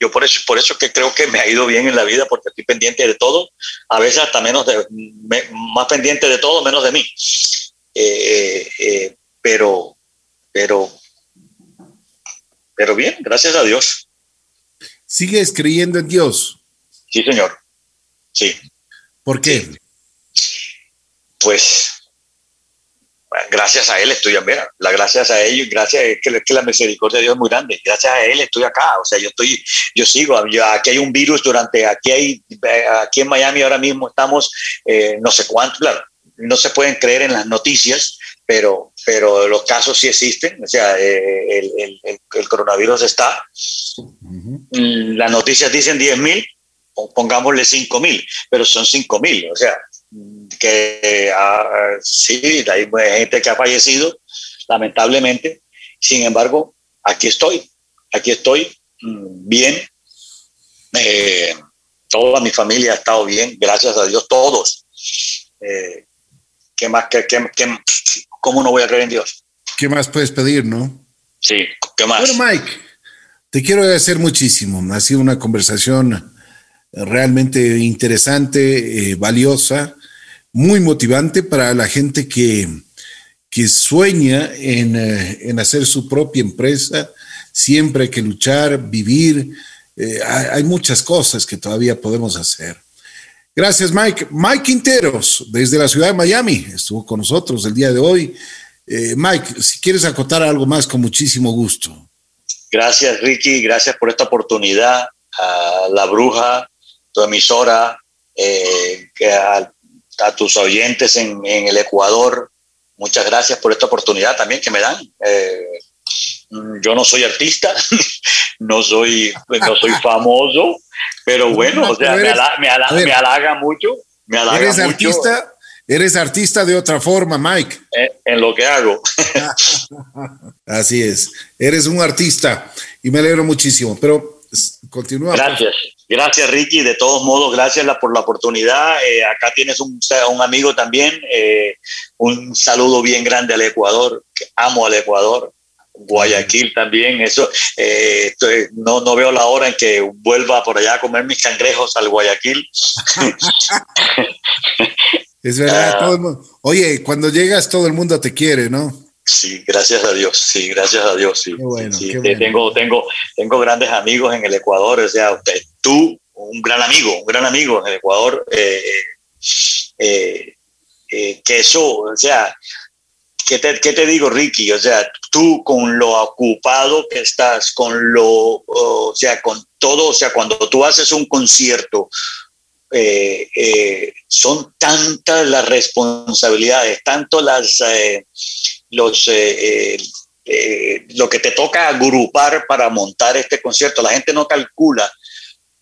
C: yo por eso, por eso que creo que me ha ido bien en la vida, porque estoy pendiente de todo, a veces hasta menos de, más pendiente de todo, menos de mí. Eh, eh, pero, pero, pero bien, gracias a Dios.
B: ¿Sigues creyendo en Dios?
C: Sí, señor. Sí.
B: ¿Por qué?
C: Pues gracias a él estoy, mira, la gracias a ellos, gracias a que, que, la misericordia de Dios es muy grande, gracias a él estoy acá, o sea, yo estoy, yo sigo, aquí hay un virus durante, aquí hay, aquí en Miami ahora mismo estamos, eh, no sé cuánto, claro, no se pueden creer en las noticias, pero, pero los casos sí existen. O sea, eh, el, el coronavirus está. Las noticias dicen 10 mil, pongámosle 5 mil, pero son 5 mil, o sea, que uh, sí, hay gente que ha fallecido, lamentablemente. Sin embargo, aquí estoy, aquí estoy mm, bien. Eh, toda mi familia ha estado bien, gracias a Dios, todos. Eh, ¿Qué más? Qué, qué, ¿Cómo no voy a creer en Dios?
B: ¿Qué más puedes pedir, no?
C: Sí, ¿qué más?
B: Bueno, Mike, te quiero agradecer muchísimo. Ha sido una conversación realmente interesante, eh, valiosa, muy motivante para la gente que, que sueña en, eh, en, hacer su propia empresa. Siempre hay que luchar, vivir. Eh, hay, hay, muchas cosas que todavía podemos hacer. Gracias, Mike. Mike Quinteros, desde la ciudad de Miami, estuvo con nosotros el día de hoy. Eh, Mike, si quieres acotar algo más, con muchísimo gusto.
C: Gracias, Ricky. Gracias por esta oportunidad. A La Bruja, tu emisora, eh, a, tus oyentes en, en, el Ecuador. Muchas gracias por esta oportunidad también que me dan. Eh, yo no soy artista, no soy, no soy famoso, pero bueno, o sea, eres, me, halaga, me, halaga, me, halaga, mucho. Me halaga
B: ¿Eres
C: mucho.
B: artista? Eres artista de otra forma, Mike.
C: En, en lo que hago.
B: Así es. Eres un artista y me alegro muchísimo. Pero continúa.
C: Gracias. Gracias, Ricky. De todos modos, gracias por la oportunidad. Eh, acá tienes un, un, amigo también. Eh, un saludo bien grande al Ecuador. Que amo al Ecuador. Guayaquil también, eso, eh, estoy, no, no veo la hora en que vuelva por allá a comer mis cangrejos al Guayaquil.
B: es verdad, uh, todo el mundo, oye, cuando llegas todo el mundo te quiere, ¿no?
C: Sí, gracias a Dios, sí, gracias a Dios, sí.
B: Qué bueno,
C: sí,
B: qué bueno.
C: Tengo, tengo, tengo grandes amigos en el Ecuador, o sea, usted, tú, un gran amigo, un gran amigo en el Ecuador, eh, eh, que eso, o sea, ¿Qué te, ¿qué te, digo, Ricky? O sea, tú con lo ocupado que estás, con lo, o sea, con todo, o sea, cuando tú haces un concierto, eh, eh, son tantas las responsabilidades, tanto las, eh, los, lo que te toca agrupar para montar este concierto. La gente no calcula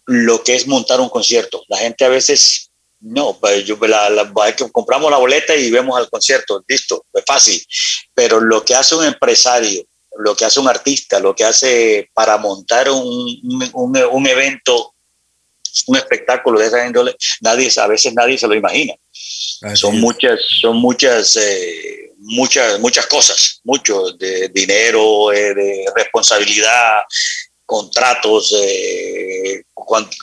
C: lo que es montar un concierto. La gente a veces no, pues yo, la, la, compramos la boleta y vemos al concierto, listo, es fácil. Pero lo que hace un empresario, lo que hace un artista, lo que hace para montar un, un, un evento, un espectáculo de esa índole, nadie, a veces nadie se lo imagina. Así son es. muchas, son muchas, eh, muchas, muchas cosas, mucho de dinero, eh, de responsabilidad, contratos, eh,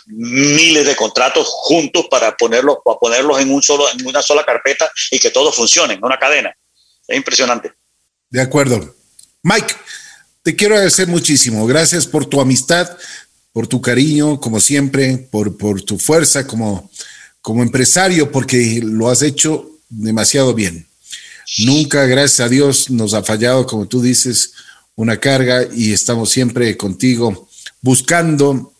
C: miles de contratos juntos para ponerlos, para ponerlos en, un solo, en una sola carpeta y que todo funcione, en una cadena. Es impresionante.
B: De acuerdo. Mike, te quiero agradecer muchísimo. Gracias por tu amistad, por tu cariño, como siempre, por, por tu fuerza como, como empresario, porque lo has hecho demasiado bien. Nunca, gracias a Dios, nos ha fallado, como tú dices, una carga y estamos siempre contigo buscando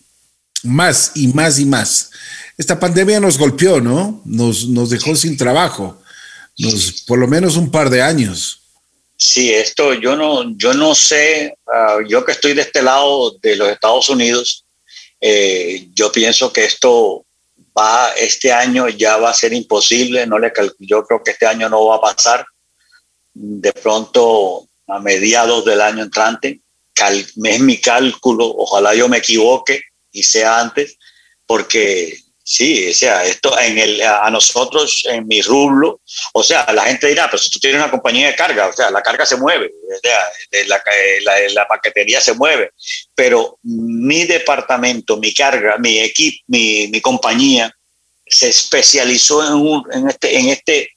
B: más y más y más. Esta pandemia nos golpeó, ¿no? Nos, nos dejó sin trabajo, nos, por lo menos un par de años.
C: Sí, esto yo no, yo no sé, uh, yo que estoy de este lado de los Estados Unidos, eh, yo pienso que esto va, este año ya va a ser imposible, no le yo creo que este año no va a pasar. De pronto a mediados del año entrante. Cal, es mi cálculo, ojalá yo me equivoque y sea antes, porque sí, o sea, esto en a nosotros, en mi rublo, o sea, la gente dirá, pero si tú tienes una compañía de carga, o sea, la carga se mueve, o sea, la, la, la, paquetería se mueve, pero mi departamento, mi carga, mi equipo, mi, compañía, se especializó en, este, en, este,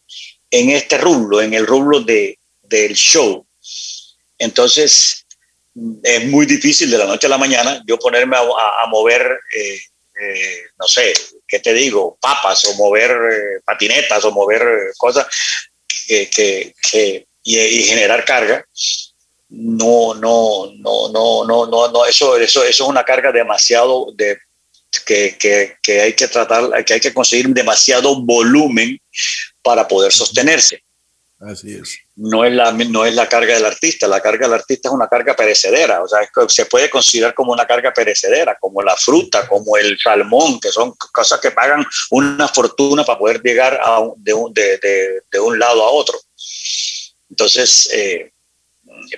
C: en este rublo, en el rublo de, del show. Entonces, es muy difícil de la noche a la mañana yo ponerme a, mover, eh, eh, no sé, ¿qué te digo? Papas o mover eh, patinetas o mover cosas que, que y, y, generar carga. No, no, no, no, no, no, no, eso, eso, eso es una carga demasiado de, que, que, que, hay que tratar, que hay que conseguir demasiado volumen para poder sostenerse.
B: Así es.
C: No es, la, no es la carga del artista, la carga del artista es una carga perecedera, o sea, se puede considerar como una carga perecedera, como la fruta, como el salmón, que son cosas que pagan una fortuna para poder llegar a de, un, de, de, un lado a otro. Entonces, eh,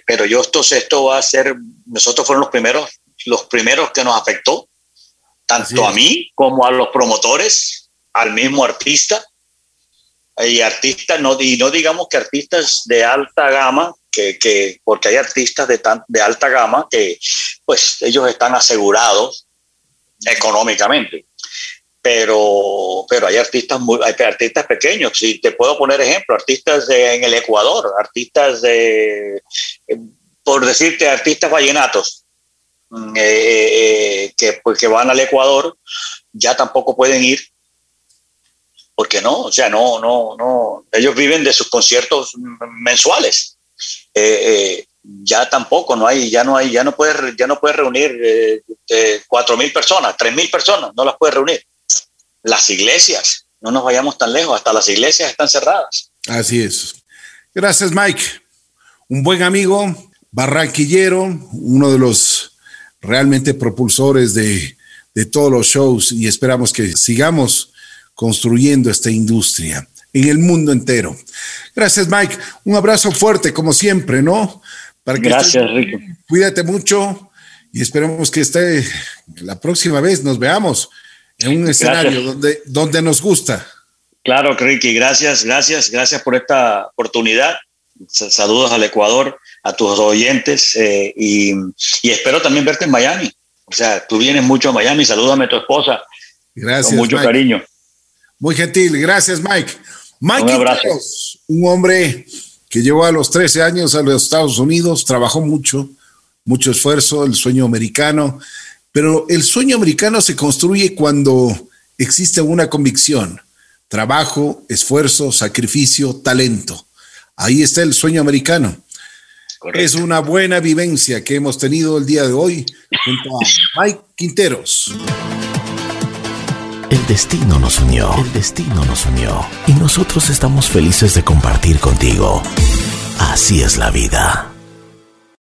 C: pero yo esto, esto va a ser, nosotros fueron los primeros, los primeros que nos afectó, tanto a mí como a los promotores, al mismo artista, y artistas, no, y no digamos que artistas de alta gama, que, que porque hay artistas de, tan, de alta gama que pues ellos están asegurados económicamente. Pero, pero hay artistas muy, hay artistas pequeños. Si te puedo poner ejemplo, artistas en el Ecuador, artistas de, por decirte, artistas vallenatos mm, eh, eh, que, pues, que van al Ecuador, ya tampoco pueden ir porque no, o sea, no, no, no, ellos viven de sus conciertos mensuales. Eh, eh, ya tampoco, no hay, ya no hay, ya no puedes, ya no puedes reunir eh, cuatro mil personas, tres mil personas, no las puedes reunir. Las iglesias, no nos vayamos tan lejos, hasta las iglesias están cerradas.
B: Así es. Gracias, Mike. Un buen amigo, barranquillero, uno de los realmente propulsores de, de todos los shows y esperamos que sigamos construyendo esta industria en el mundo entero. Gracias, Mike. Un abrazo fuerte, como siempre, ¿no?
C: Para que Gracias, Rico.
B: Cuídate mucho y esperemos que esté la próxima vez nos veamos en un escenario donde, donde nos gusta.
C: Claro, Ricky, gracias, gracias, gracias por esta oportunidad. Saludos al Ecuador, a tus oyentes eh, y, y, espero también verte en Miami. O sea, tú vienes mucho a Miami, salúdame a tu esposa.
B: Gracias.
C: Con mucho cariño.
B: Muy gentil, gracias Mike. Mike un, un hombre que llegó a los 13 años a los Estados Unidos, trabajó mucho, mucho esfuerzo, el sueño americano, pero el sueño americano se construye cuando existe una convicción, trabajo, esfuerzo, sacrificio, talento. Ahí está el sueño americano. Es una buena vivencia que hemos tenido el día de hoy junto a Mike Quinteros.
A: El destino nos unió, el destino nos unió y nosotros estamos felices de compartir contigo. Así es la vida.